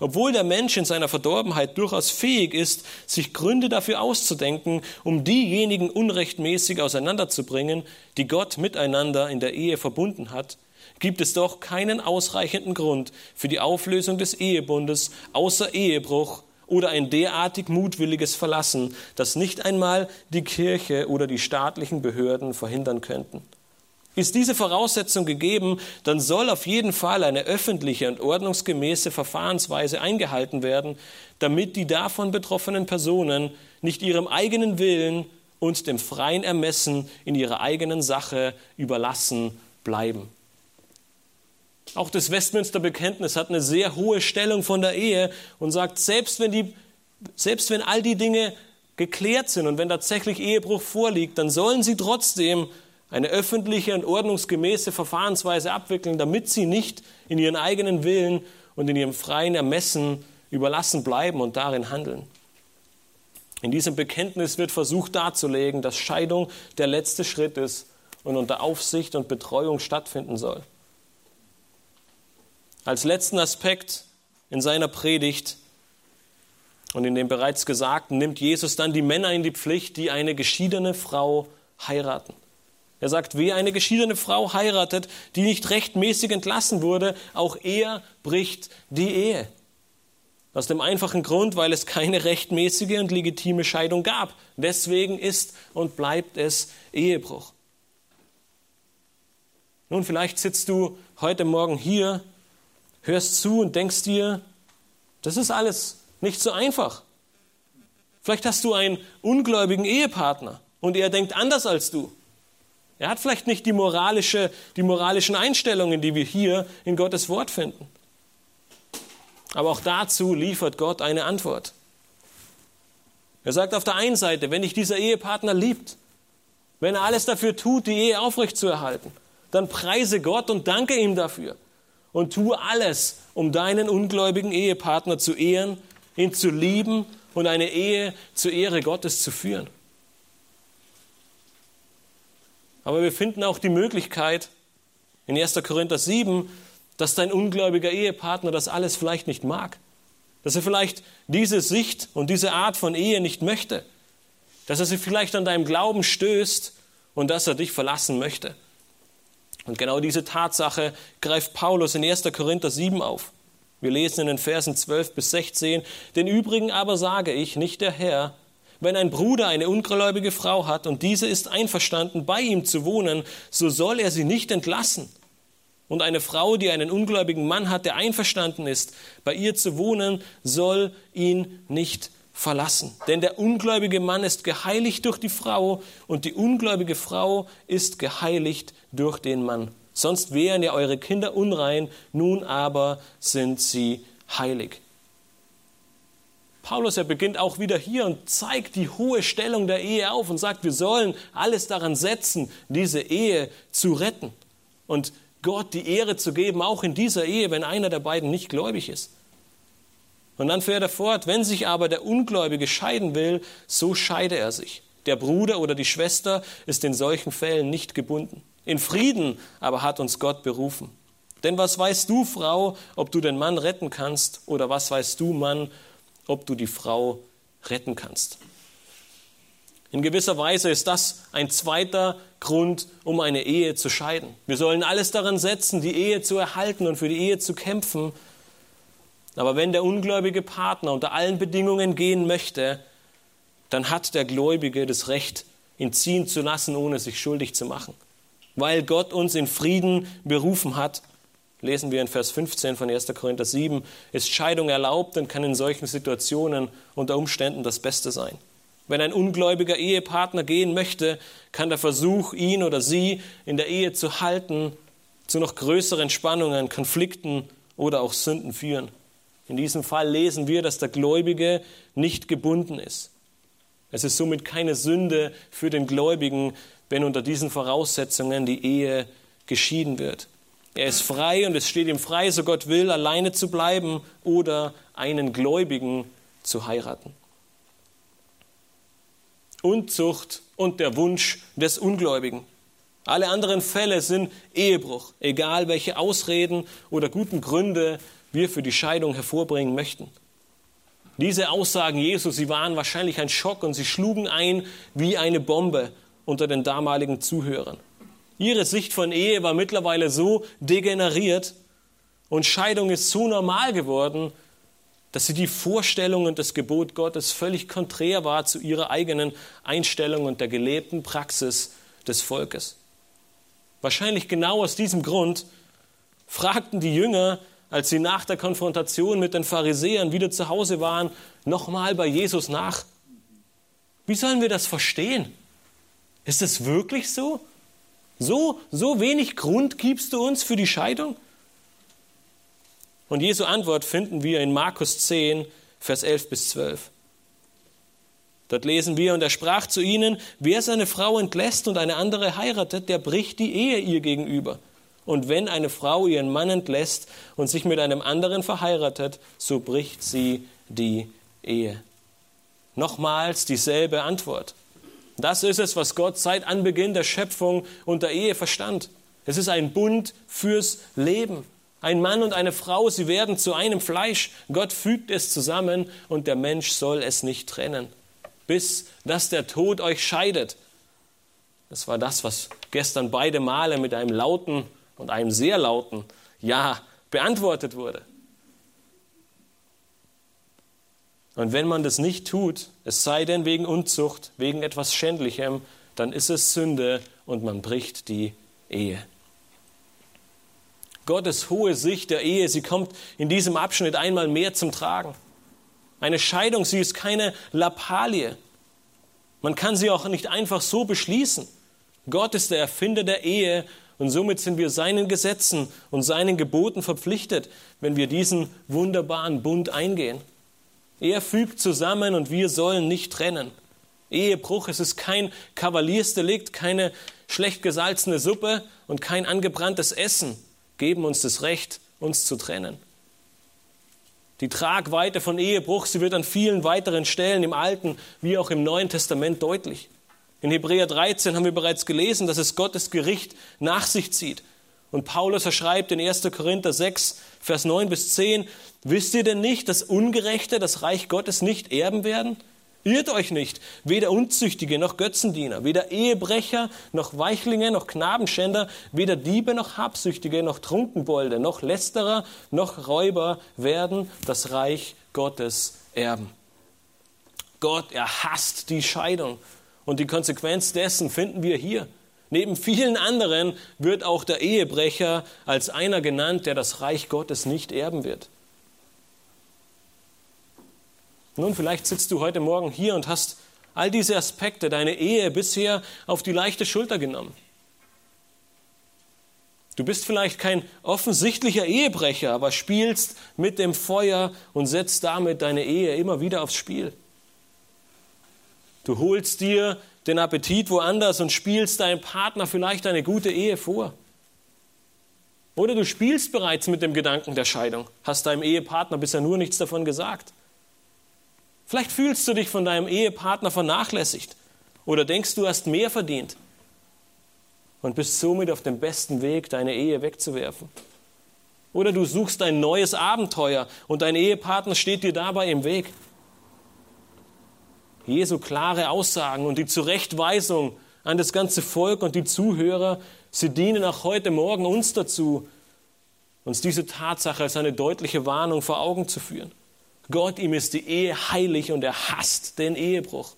Obwohl der Mensch in seiner Verdorbenheit durchaus fähig ist, sich Gründe dafür auszudenken, um diejenigen unrechtmäßig auseinanderzubringen, die Gott miteinander in der Ehe verbunden hat, gibt es doch keinen ausreichenden Grund für die Auflösung des Ehebundes außer Ehebruch oder ein derartig mutwilliges Verlassen, das nicht einmal die Kirche oder die staatlichen Behörden verhindern könnten. Ist diese Voraussetzung gegeben, dann soll auf jeden Fall eine öffentliche und ordnungsgemäße Verfahrensweise eingehalten werden, damit die davon betroffenen Personen nicht ihrem eigenen Willen und dem freien Ermessen in ihrer eigenen Sache überlassen bleiben. Auch das Westminster Bekenntnis hat eine sehr hohe Stellung von der Ehe und sagt, selbst wenn, die, selbst wenn all die Dinge geklärt sind und wenn tatsächlich Ehebruch vorliegt, dann sollen sie trotzdem eine öffentliche und ordnungsgemäße Verfahrensweise abwickeln, damit sie nicht in ihren eigenen Willen und in ihrem freien Ermessen überlassen bleiben und darin handeln. In diesem Bekenntnis wird versucht darzulegen, dass Scheidung der letzte Schritt ist und unter Aufsicht und Betreuung stattfinden soll. Als letzten Aspekt in seiner Predigt und in dem bereits Gesagten nimmt Jesus dann die Männer in die Pflicht, die eine geschiedene Frau heiraten. Er sagt, wer eine geschiedene Frau heiratet, die nicht rechtmäßig entlassen wurde, auch er bricht die Ehe. Aus dem einfachen Grund, weil es keine rechtmäßige und legitime Scheidung gab. Deswegen ist und bleibt es Ehebruch. Nun, vielleicht sitzt du heute Morgen hier hörst zu und denkst dir, das ist alles nicht so einfach. Vielleicht hast du einen ungläubigen Ehepartner und er denkt anders als du. Er hat vielleicht nicht die, moralische, die moralischen Einstellungen, die wir hier in Gottes Wort finden. Aber auch dazu liefert Gott eine Antwort. Er sagt auf der einen Seite, wenn dich dieser Ehepartner liebt, wenn er alles dafür tut, die Ehe aufrechtzuerhalten, dann preise Gott und danke ihm dafür und tue alles, um deinen ungläubigen Ehepartner zu ehren, ihn zu lieben und eine Ehe zur Ehre Gottes zu führen. Aber wir finden auch die Möglichkeit in 1. Korinther 7, dass dein ungläubiger Ehepartner das alles vielleicht nicht mag. Dass er vielleicht diese Sicht und diese Art von Ehe nicht möchte. Dass er sich vielleicht an deinem Glauben stößt und dass er dich verlassen möchte. Und genau diese Tatsache greift Paulus in 1. Korinther 7 auf. Wir lesen in den Versen 12 bis 16, den übrigen aber sage ich, nicht der Herr, wenn ein Bruder eine ungläubige Frau hat und diese ist einverstanden, bei ihm zu wohnen, so soll er sie nicht entlassen. Und eine Frau, die einen ungläubigen Mann hat, der einverstanden ist, bei ihr zu wohnen, soll ihn nicht verlassen. Denn der ungläubige Mann ist geheiligt durch die Frau und die ungläubige Frau ist geheiligt durch den Mann. Sonst wären ja eure Kinder unrein, nun aber sind sie heilig. Paulus, er beginnt auch wieder hier und zeigt die hohe Stellung der Ehe auf und sagt, wir sollen alles daran setzen, diese Ehe zu retten und Gott die Ehre zu geben, auch in dieser Ehe, wenn einer der beiden nicht gläubig ist. Und dann fährt er fort, wenn sich aber der Ungläubige scheiden will, so scheide er sich. Der Bruder oder die Schwester ist in solchen Fällen nicht gebunden. In Frieden aber hat uns Gott berufen. Denn was weißt du, Frau, ob du den Mann retten kannst, oder was weißt du, Mann, ob du die Frau retten kannst? In gewisser Weise ist das ein zweiter Grund, um eine Ehe zu scheiden. Wir sollen alles daran setzen, die Ehe zu erhalten und für die Ehe zu kämpfen, aber wenn der ungläubige Partner unter allen Bedingungen gehen möchte, dann hat der Gläubige das Recht, ihn ziehen zu lassen, ohne sich schuldig zu machen. Weil Gott uns in Frieden berufen hat, lesen wir in Vers 15 von 1. Korinther 7, ist Scheidung erlaubt und kann in solchen Situationen unter Umständen das Beste sein. Wenn ein ungläubiger Ehepartner gehen möchte, kann der Versuch, ihn oder sie in der Ehe zu halten, zu noch größeren Spannungen, Konflikten oder auch Sünden führen. In diesem Fall lesen wir, dass der Gläubige nicht gebunden ist. Es ist somit keine Sünde für den Gläubigen, wenn unter diesen Voraussetzungen die Ehe geschieden wird. Er ist frei und es steht ihm frei, so Gott will, alleine zu bleiben oder einen Gläubigen zu heiraten. Unzucht und der Wunsch des Ungläubigen. Alle anderen Fälle sind Ehebruch, egal welche Ausreden oder guten Gründe wir für die Scheidung hervorbringen möchten. Diese Aussagen Jesus, sie waren wahrscheinlich ein Schock und sie schlugen ein wie eine Bombe unter den damaligen Zuhörern. Ihre Sicht von Ehe war mittlerweile so degeneriert und Scheidung ist so normal geworden, dass sie die Vorstellung und das Gebot Gottes völlig konträr war zu ihrer eigenen Einstellung und der gelebten Praxis des Volkes. Wahrscheinlich genau aus diesem Grund fragten die Jünger, als sie nach der Konfrontation mit den Pharisäern wieder zu Hause waren, nochmal bei Jesus nach. Wie sollen wir das verstehen? Ist es wirklich so? So, so wenig Grund gibst du uns für die Scheidung? Und Jesu Antwort finden wir in Markus 10, Vers 11 bis 12. Dort lesen wir, und er sprach zu ihnen, wer seine Frau entlässt und eine andere heiratet, der bricht die Ehe ihr gegenüber. Und wenn eine Frau ihren Mann entlässt und sich mit einem anderen verheiratet, so bricht sie die Ehe. Nochmals dieselbe Antwort. Das ist es, was Gott seit Anbeginn der Schöpfung und der Ehe verstand. Es ist ein Bund fürs Leben. Ein Mann und eine Frau, sie werden zu einem Fleisch. Gott fügt es zusammen und der Mensch soll es nicht trennen, bis dass der Tod euch scheidet. Das war das, was gestern beide Male mit einem lauten und einem sehr lauten Ja beantwortet wurde. Und wenn man das nicht tut, es sei denn wegen Unzucht, wegen etwas Schändlichem, dann ist es Sünde und man bricht die Ehe. Gottes hohe Sicht der Ehe, sie kommt in diesem Abschnitt einmal mehr zum Tragen. Eine Scheidung, sie ist keine Lappalie. Man kann sie auch nicht einfach so beschließen. Gott ist der Erfinder der Ehe und somit sind wir seinen Gesetzen und seinen Geboten verpflichtet, wenn wir diesen wunderbaren Bund eingehen. Er fügt zusammen und wir sollen nicht trennen. Ehebruch, es ist kein Kavaliersdelikt, keine schlecht gesalzene Suppe und kein angebranntes Essen geben uns das Recht, uns zu trennen. Die Tragweite von Ehebruch, sie wird an vielen weiteren Stellen im Alten wie auch im Neuen Testament deutlich. In Hebräer 13 haben wir bereits gelesen, dass es Gottes Gericht nach sich zieht. Und Paulus erschreibt in 1. Korinther 6, Vers 9 bis 10, wisst ihr denn nicht, dass Ungerechte das Reich Gottes nicht erben werden? Irrt euch nicht, weder Unzüchtige noch Götzendiener, weder Ehebrecher noch Weichlinge noch Knabenschänder, weder Diebe noch Habsüchtige noch Trunkenbolde noch Lästerer noch Räuber werden das Reich Gottes erben. Gott, er hasst die Scheidung und die Konsequenz dessen finden wir hier. Neben vielen anderen wird auch der Ehebrecher als einer genannt, der das Reich Gottes nicht erben wird. Nun, vielleicht sitzt du heute Morgen hier und hast all diese Aspekte, deine Ehe bisher auf die leichte Schulter genommen. Du bist vielleicht kein offensichtlicher Ehebrecher, aber spielst mit dem Feuer und setzt damit deine Ehe immer wieder aufs Spiel. Du holst dir den Appetit woanders und spielst deinem Partner vielleicht eine gute Ehe vor. Oder du spielst bereits mit dem Gedanken der Scheidung, hast deinem Ehepartner bisher nur nichts davon gesagt. Vielleicht fühlst du dich von deinem Ehepartner vernachlässigt oder denkst, du hast mehr verdient und bist somit auf dem besten Weg, deine Ehe wegzuwerfen. Oder du suchst ein neues Abenteuer und dein Ehepartner steht dir dabei im Weg. Jesu klare Aussagen und die Zurechtweisung an das ganze Volk und die Zuhörer, sie dienen auch heute Morgen uns dazu, uns diese Tatsache als eine deutliche Warnung vor Augen zu führen. Gott, ihm ist die Ehe heilig und er hasst den Ehebruch.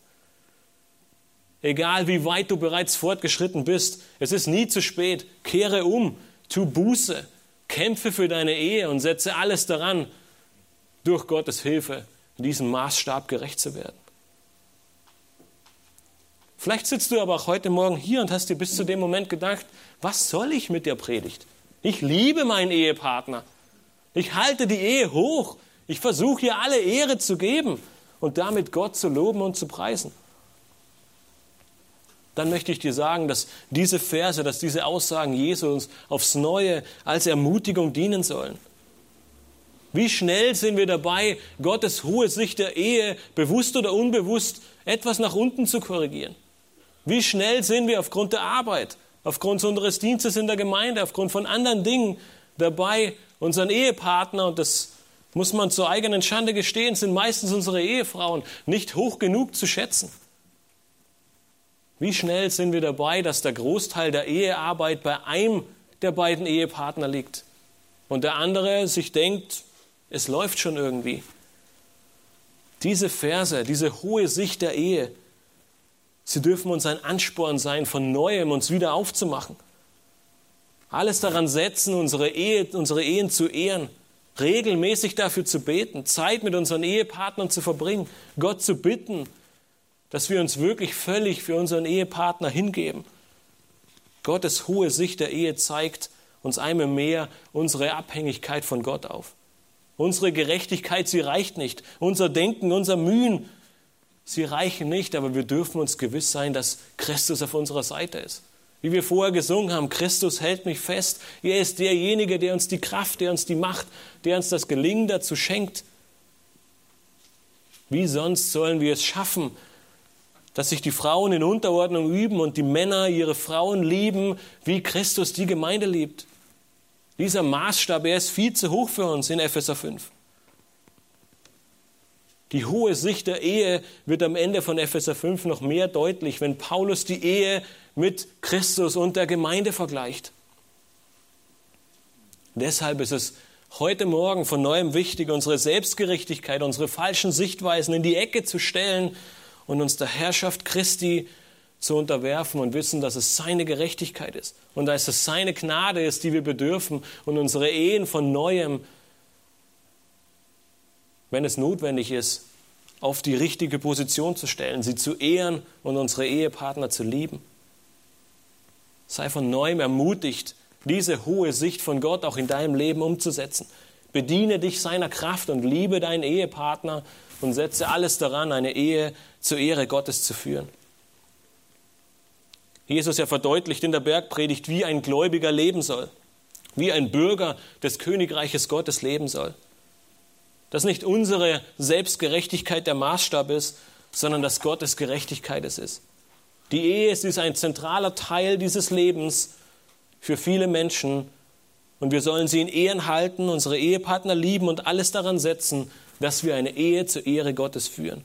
Egal wie weit du bereits fortgeschritten bist, es ist nie zu spät. Kehre um, tu Buße, kämpfe für deine Ehe und setze alles daran, durch Gottes Hilfe diesem Maßstab gerecht zu werden. Vielleicht sitzt du aber auch heute Morgen hier und hast dir bis zu dem Moment gedacht, was soll ich mit der Predigt? Ich liebe meinen Ehepartner. Ich halte die Ehe hoch. Ich versuche hier alle Ehre zu geben und damit Gott zu loben und zu preisen. Dann möchte ich dir sagen, dass diese Verse, dass diese Aussagen Jesus aufs Neue als Ermutigung dienen sollen. Wie schnell sind wir dabei, Gottes hohe Sicht der Ehe, bewusst oder unbewusst, etwas nach unten zu korrigieren? Wie schnell sind wir aufgrund der Arbeit, aufgrund unseres Dienstes in der Gemeinde, aufgrund von anderen Dingen dabei, unseren Ehepartner, und das muss man zur eigenen Schande gestehen, sind meistens unsere Ehefrauen nicht hoch genug zu schätzen. Wie schnell sind wir dabei, dass der Großteil der Ehearbeit bei einem der beiden Ehepartner liegt und der andere sich denkt, es läuft schon irgendwie. Diese Verse, diese hohe Sicht der Ehe, sie dürfen uns ein Ansporn sein, von neuem uns wieder aufzumachen. Alles daran setzen, unsere, Ehe, unsere Ehen zu ehren, regelmäßig dafür zu beten, Zeit mit unseren Ehepartnern zu verbringen, Gott zu bitten, dass wir uns wirklich völlig für unseren Ehepartner hingeben. Gottes hohe Sicht der Ehe zeigt uns einmal mehr unsere Abhängigkeit von Gott auf. Unsere Gerechtigkeit, sie reicht nicht. Unser Denken, unser Mühen, sie reichen nicht, aber wir dürfen uns gewiss sein, dass Christus auf unserer Seite ist. Wie wir vorher gesungen haben, Christus hält mich fest. Er ist derjenige, der uns die Kraft, der uns die Macht, der uns das Gelingen dazu schenkt. Wie sonst sollen wir es schaffen, dass sich die Frauen in Unterordnung üben und die Männer ihre Frauen lieben, wie Christus die Gemeinde liebt? Dieser Maßstab, er ist viel zu hoch für uns in Epheser 5. Die hohe Sicht der Ehe wird am Ende von Epheser 5 noch mehr deutlich, wenn Paulus die Ehe mit Christus und der Gemeinde vergleicht. Deshalb ist es heute Morgen von neuem wichtig, unsere Selbstgerechtigkeit, unsere falschen Sichtweisen in die Ecke zu stellen und uns der Herrschaft Christi zu unterwerfen und wissen, dass es seine Gerechtigkeit ist und dass es seine Gnade ist, die wir bedürfen und unsere Ehen von neuem, wenn es notwendig ist, auf die richtige Position zu stellen, sie zu ehren und unsere Ehepartner zu lieben. Sei von neuem ermutigt, diese hohe Sicht von Gott auch in deinem Leben umzusetzen. Bediene dich seiner Kraft und liebe deinen Ehepartner und setze alles daran, eine Ehe zur Ehre Gottes zu führen. Jesus ja verdeutlicht in der Bergpredigt, wie ein Gläubiger leben soll, wie ein Bürger des Königreiches Gottes leben soll. Dass nicht unsere Selbstgerechtigkeit der Maßstab ist, sondern dass Gottes Gerechtigkeit es ist. Die Ehe ist ein zentraler Teil dieses Lebens für viele Menschen und wir sollen sie in Ehren halten, unsere Ehepartner lieben und alles daran setzen, dass wir eine Ehe zur Ehre Gottes führen.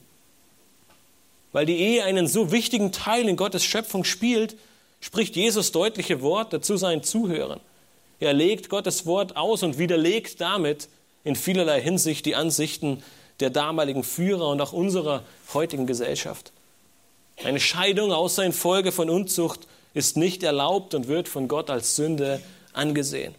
Weil die Ehe einen so wichtigen Teil in Gottes Schöpfung spielt, spricht Jesus deutliche Worte zu seinen Zuhörern. Er legt Gottes Wort aus und widerlegt damit in vielerlei Hinsicht die Ansichten der damaligen Führer und auch unserer heutigen Gesellschaft. Eine Scheidung außer in Folge von Unzucht ist nicht erlaubt und wird von Gott als Sünde angesehen.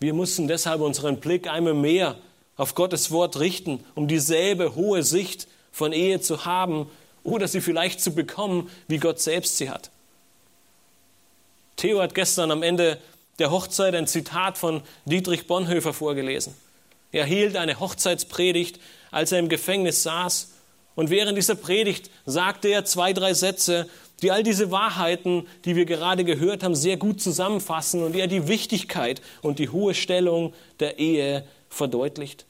Wir müssen deshalb unseren Blick einmal mehr auf Gottes Wort richten, um dieselbe hohe Sicht von Ehe zu haben oder sie vielleicht zu bekommen, wie Gott selbst sie hat. Theo hat gestern am Ende der Hochzeit ein Zitat von Dietrich Bonhoeffer vorgelesen. Er hielt eine Hochzeitspredigt, als er im Gefängnis saß. Und während dieser Predigt sagte er zwei, drei Sätze, die all diese Wahrheiten, die wir gerade gehört haben, sehr gut zusammenfassen und er die Wichtigkeit und die hohe Stellung der Ehe verdeutlicht.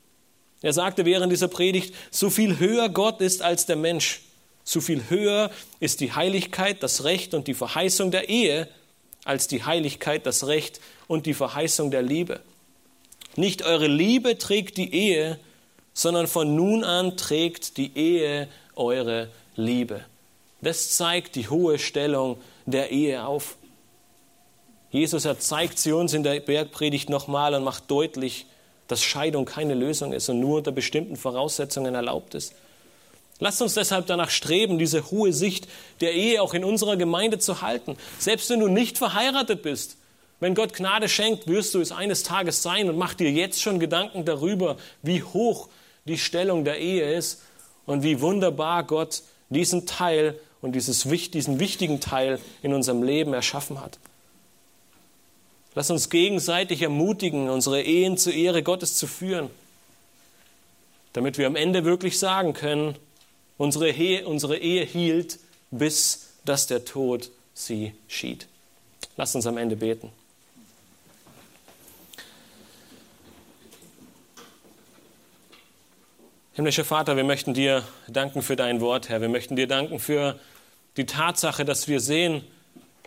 Er sagte während dieser Predigt, so viel höher Gott ist als der Mensch, so viel höher ist die Heiligkeit, das Recht und die Verheißung der Ehe als die Heiligkeit, das Recht und die Verheißung der Liebe. Nicht eure Liebe trägt die Ehe, sondern von nun an trägt die Ehe eure Liebe. Das zeigt die hohe Stellung der Ehe auf. Jesus zeigt sie uns in der Bergpredigt nochmal und macht deutlich, dass Scheidung keine Lösung ist und nur unter bestimmten Voraussetzungen erlaubt ist. Lasst uns deshalb danach streben, diese hohe Sicht der Ehe auch in unserer Gemeinde zu halten. Selbst wenn du nicht verheiratet bist, wenn Gott Gnade schenkt, wirst du es eines Tages sein und mach dir jetzt schon Gedanken darüber, wie hoch die Stellung der Ehe ist und wie wunderbar Gott diesen Teil und dieses, diesen wichtigen Teil in unserem Leben erschaffen hat. Lass uns gegenseitig ermutigen, unsere Ehen zur Ehre Gottes zu führen, damit wir am Ende wirklich sagen können, unsere Ehe, unsere Ehe hielt, bis dass der Tod sie schied. Lass uns am Ende beten. Himmlischer Vater, wir möchten dir danken für dein Wort, Herr. Wir möchten dir danken für die Tatsache, dass wir sehen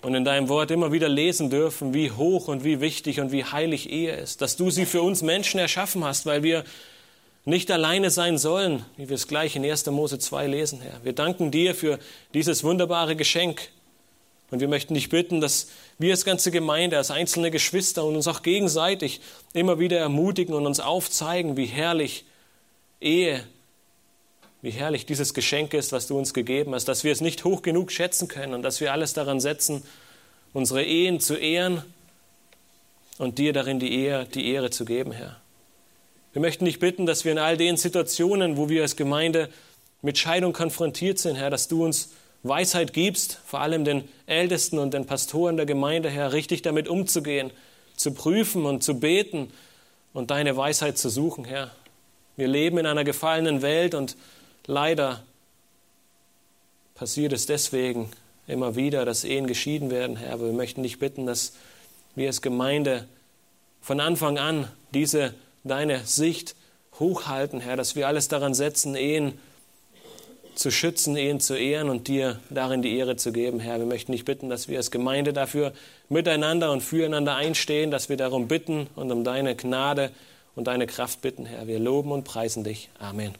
und in deinem Wort immer wieder lesen dürfen, wie hoch und wie wichtig und wie heilig Ehe ist. Dass du sie für uns Menschen erschaffen hast, weil wir nicht alleine sein sollen, wie wir es gleich in 1. Mose 2 lesen, Herr. Wir danken dir für dieses wunderbare Geschenk. Und wir möchten dich bitten, dass wir als ganze Gemeinde, als einzelne Geschwister und uns auch gegenseitig immer wieder ermutigen und uns aufzeigen, wie herrlich Ehe, wie herrlich dieses Geschenk ist, was du uns gegeben hast, dass wir es nicht hoch genug schätzen können und dass wir alles daran setzen, unsere Ehen zu ehren und dir darin die Ehre, die Ehre zu geben, Herr. Wir möchten dich bitten, dass wir in all den Situationen, wo wir als Gemeinde mit Scheidung konfrontiert sind, Herr, dass du uns Weisheit gibst, vor allem den Ältesten und den Pastoren der Gemeinde, Herr, richtig damit umzugehen, zu prüfen und zu beten und deine Weisheit zu suchen, Herr. Wir leben in einer gefallenen Welt und leider passiert es deswegen immer wieder, dass Ehen geschieden werden, Herr. Aber wir möchten dich bitten, dass wir als Gemeinde von Anfang an diese deine Sicht hochhalten, Herr, dass wir alles daran setzen, Ehen zu schützen, Ehen zu ehren und dir darin die Ehre zu geben, Herr. Wir möchten dich bitten, dass wir als Gemeinde dafür miteinander und füreinander einstehen, dass wir darum bitten und um deine Gnade und deine Kraft bitten, Herr. Wir loben und preisen dich. Amen.